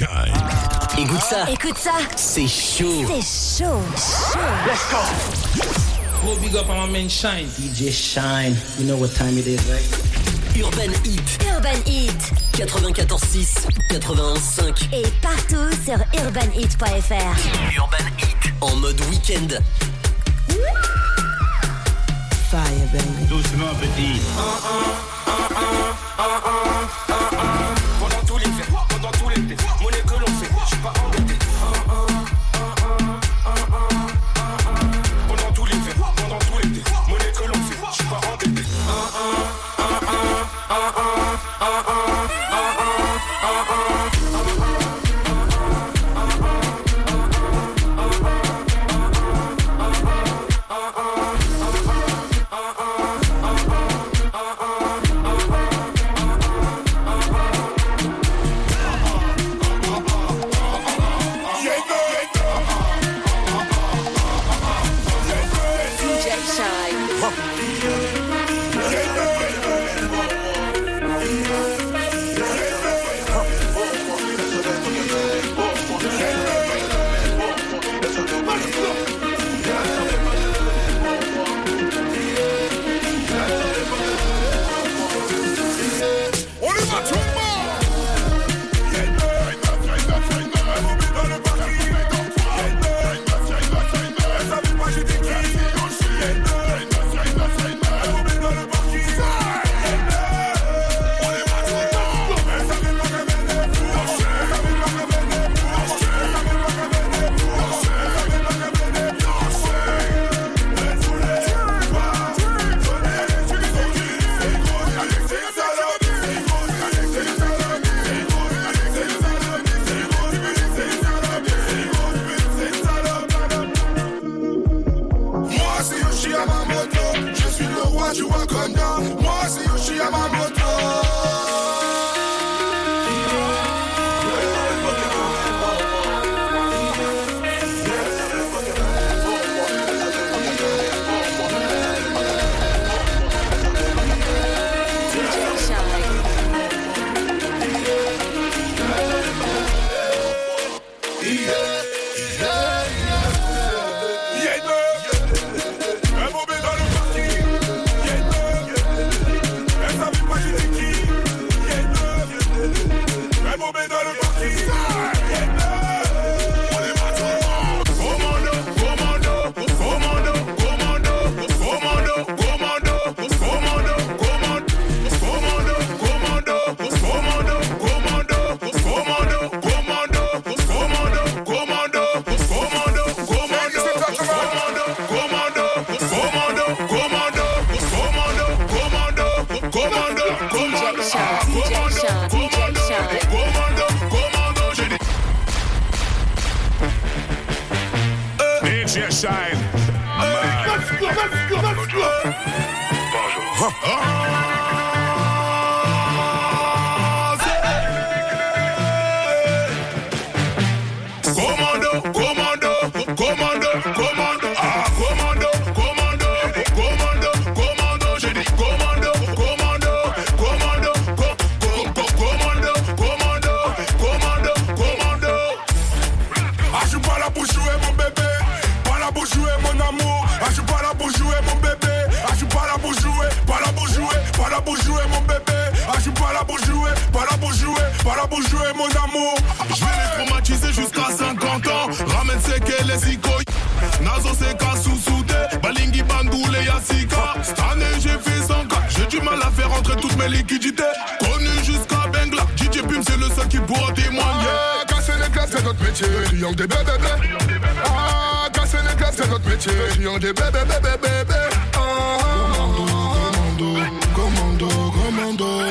Écoute ça. Écoute ça. C'est chaud. C'est chaud. Chaud. Let's go. Go big up on my man Shine. DJ Shine. You know what time it is, right? Urban Heat. Urban Heat. 94.6, 91.5. Et partout sur urbanheat.fr. Urban Heat. En mode week-end. Fire, baby. Doucement, petit. huh. Bébé. Ah, je suis pas là pour jouer, pas là pour jouer, pas là pour jouer mon amour. Je vais les traumatiser jusqu'à 50 ans. Ramène c'est que les icônes. Nazo c'est qu'à sous-souté. Balingi Bandoule Yassika. Cette année j'ai fait 100 cas. J'ai du mal à faire entrer toutes mes liquidités. Connu jusqu'à Bengla. DJ Pim c'est le seul qui pourra témoigner. Casser les glaces, c'est notre métier. Triangle des bébés. Ah, casser les glaces, c'est notre métier. Triangle des bébés, bébés, bébés. mundo.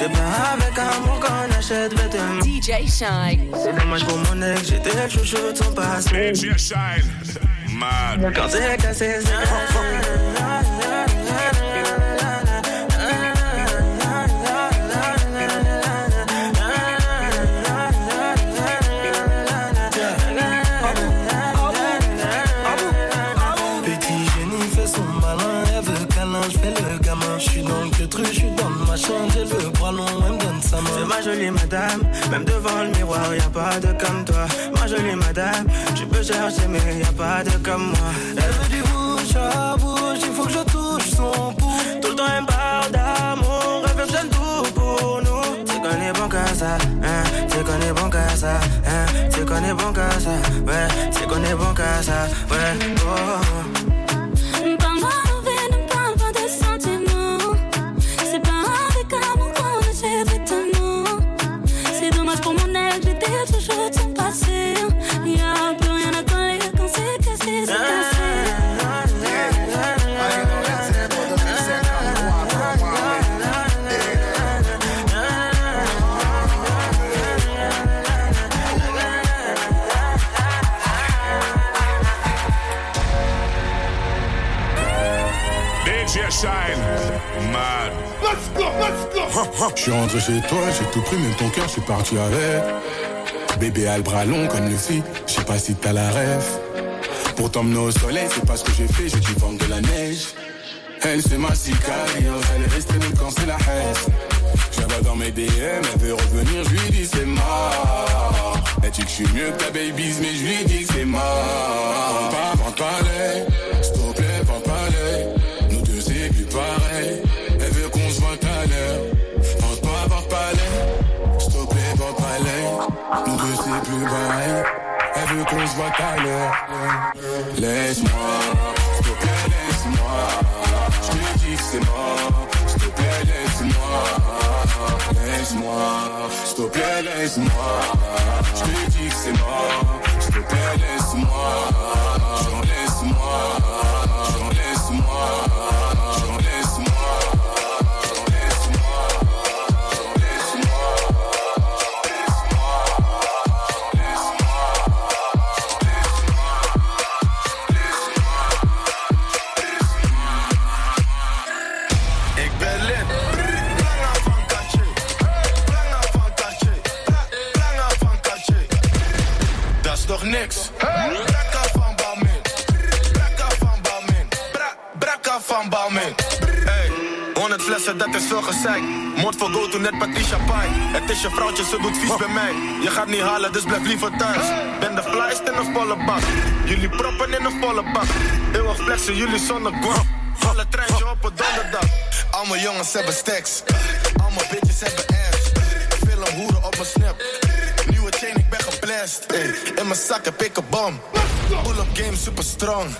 C'est pas avec amour qu'on achète vêtements. DJ Shine. C'est dommage pour mon ex, j'étais le chouchou de son passé. DJ Shine. Mad. Quand c'est cassé, c'est devant le miroir, y a pas de comme toi. Ma jolie madame, tu peux chercher, mais y a pas de comme moi. Elle veut du bouche à bouche, il faut que je touche son pouce. Tout le temps elle parle d'amour, elle veut tout pour nous. C'est qu'on est bon qu'à ça, hein, c'est qu'on est bon qu'à ça, hein, c'est qu'on est bon qu'à ça, ouais, c'est qu'on est bon qu'à ça, ouais, oh. Je suis rentré chez toi, j'ai tout pris, même ton cœur, je suis parti avec. Bébé a le bras long comme le fit, je sais pas si t'as la rêve. Pour t'emmener au soleil, c'est pas ce que j'ai fait, j'ai dû vendre de la neige. Elle c'est ma sicario, elle est restée même quand c'est la haine. Vois dans mes DM, elle veut revenir, je lui dis c'est mort. Elle dit que je suis mieux que ta babies, mais je lui dis c'est mort. Vends pas, vends pas se voit tout à l'heure. Laisse-moi, s'il te plaît, laisse-moi. Je te dis que c'est mort, s'il te plaît, laisse-moi. Laisse-moi, s'il te plaît, laisse-moi. Je te dis que c'est mort, s'il te plaît, laisse-moi. J'en laisse-moi, Dat is toch niks? Brakka van Balmin. Brakka van Balmin. Bra Brakka van Balmin. Hey, 100 flessen, dat is veel gezeik. Moord voor go to net Patricia Pai. Het is je vrouwtje, ze doet vies bij mij. Je gaat niet halen, dus blijf liever thuis. Ben de flyest in een volle bak. Jullie proppen in een volle bak. Eeuwig flexen, jullie zonder guap. Alle treintje op een donderdag. Allemaal jongens hebben stacks. Allemaal bitches hebben ass. Film hoeren op mijn snap. In mijn zak heb ik een bom. Pull-up game super strong.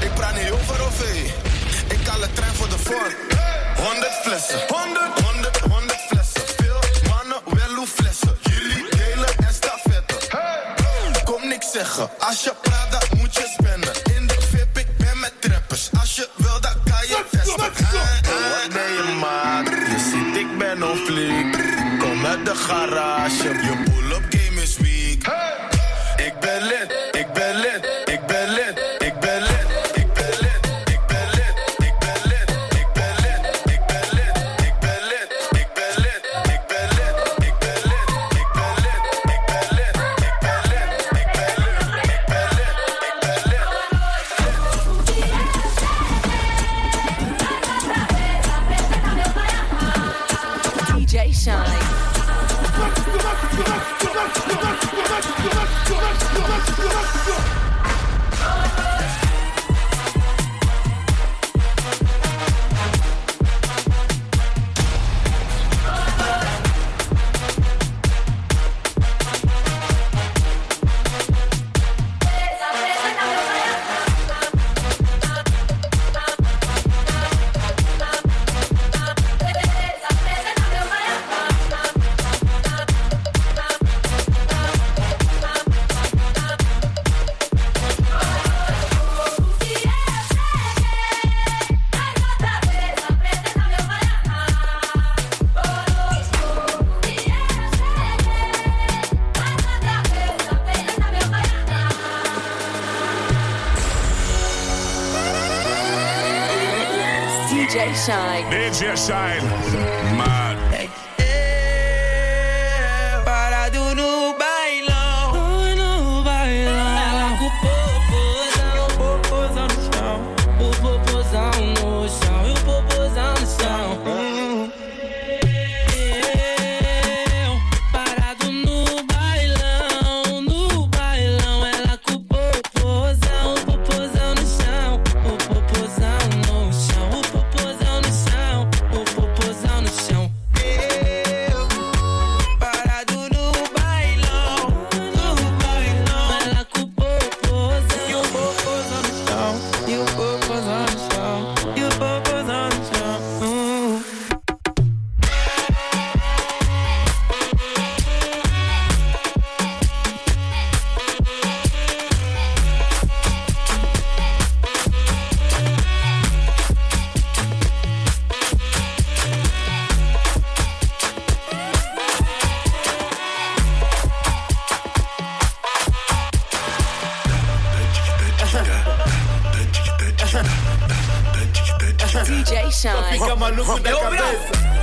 Ik praat niet over of hey. Ik haal een trein voor de vorm. 100 flessen. 100, 100, 100 flessen. Veel mannen, wel hoe flessen. Jullie delen en stafetten. Kom niks zeggen. Als je praat, dan moet je spenden. In de VIP, ik ben met trappers. Als je wil, dan kan je testen. Wat ben je maat? Je ziet, ik ben on fleek. Kom uit de garage. DJ Shine. DJ Shine. My DJ Shine. Fica maluco da cabeça.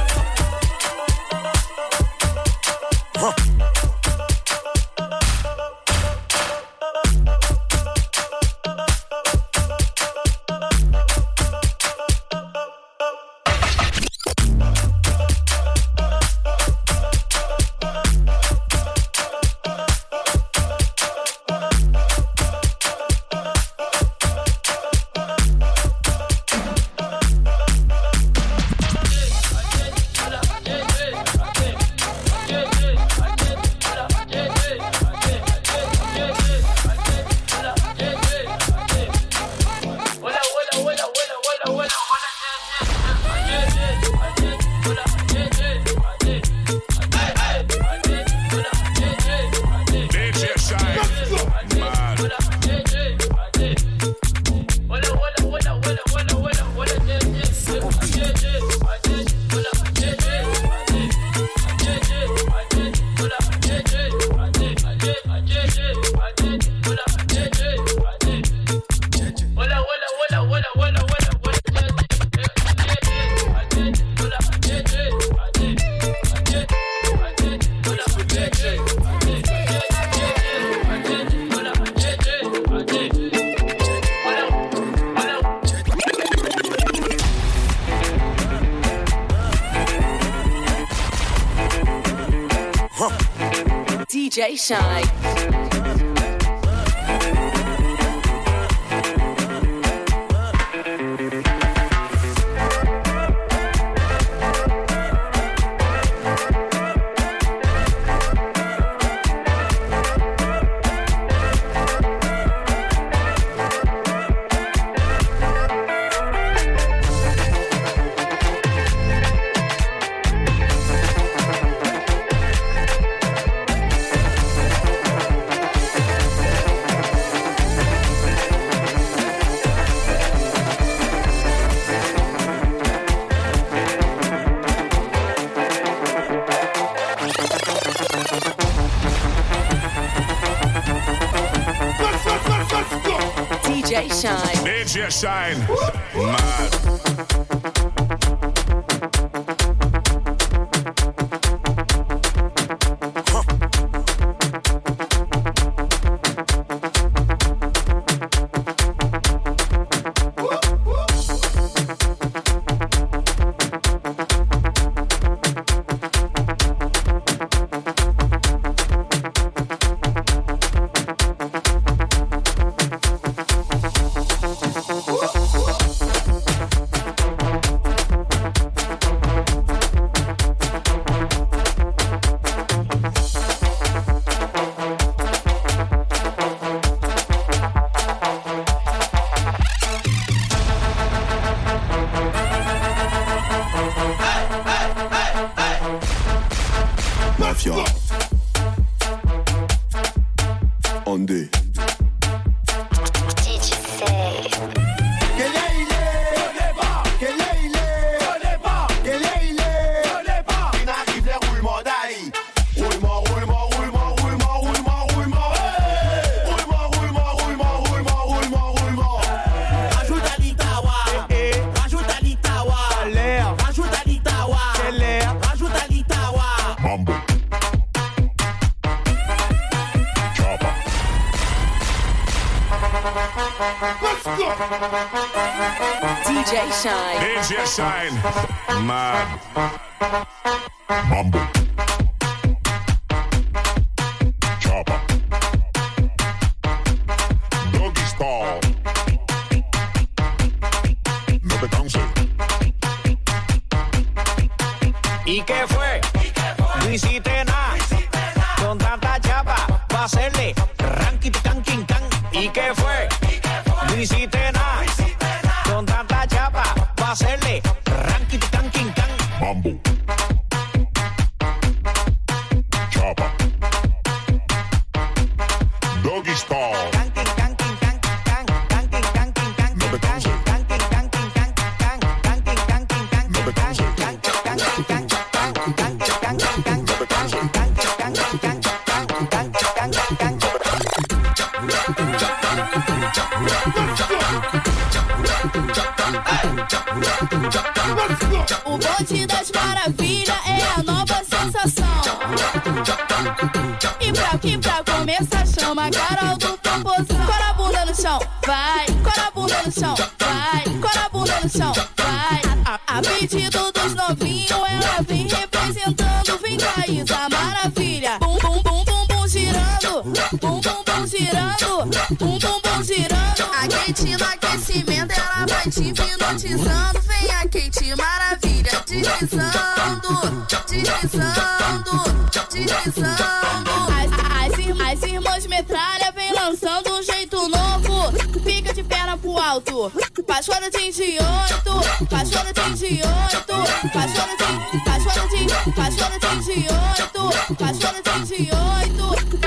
DJ Shine. shine. Woo! DJ Shine. DJ Shine. Mad. Mambo. Chopper. Doggy style. No te canses. ¿Y qué fue? No hiciste nada. Con tanta chapa, pa' hacerle ranking, can, king, can. ¿Y qué fue? hiciste nada. No. Con tanta chapa, va a hacerle ranking, tanking, can. Mambo. Chapa. Doggy Star. Thank you. Começar, chama a Carol do Popozão. Cora a bunda no chão, vai. Cora a bunda no chão, vai. Cora a bunda no chão, vai. A, a pedido dos novinhos, ela vem representando. Vem cá, Isa Maravilha. Bum, bum, bum, bum, bum, girando. Bum, bum, bum, girando. Bum, bum, bum, girando. A Kate no aquecimento, ela vai te hipnotizando. Vem a Kate Maravilha, deslizando. Deslizando, deslizando. As, as, ir- as irmãs metralha vem lançando um jeito novo. Fica de perna pro alto. Paixona de 28, paixona de 28, paixona de, paixona de, paixona de 28, paixona de 28,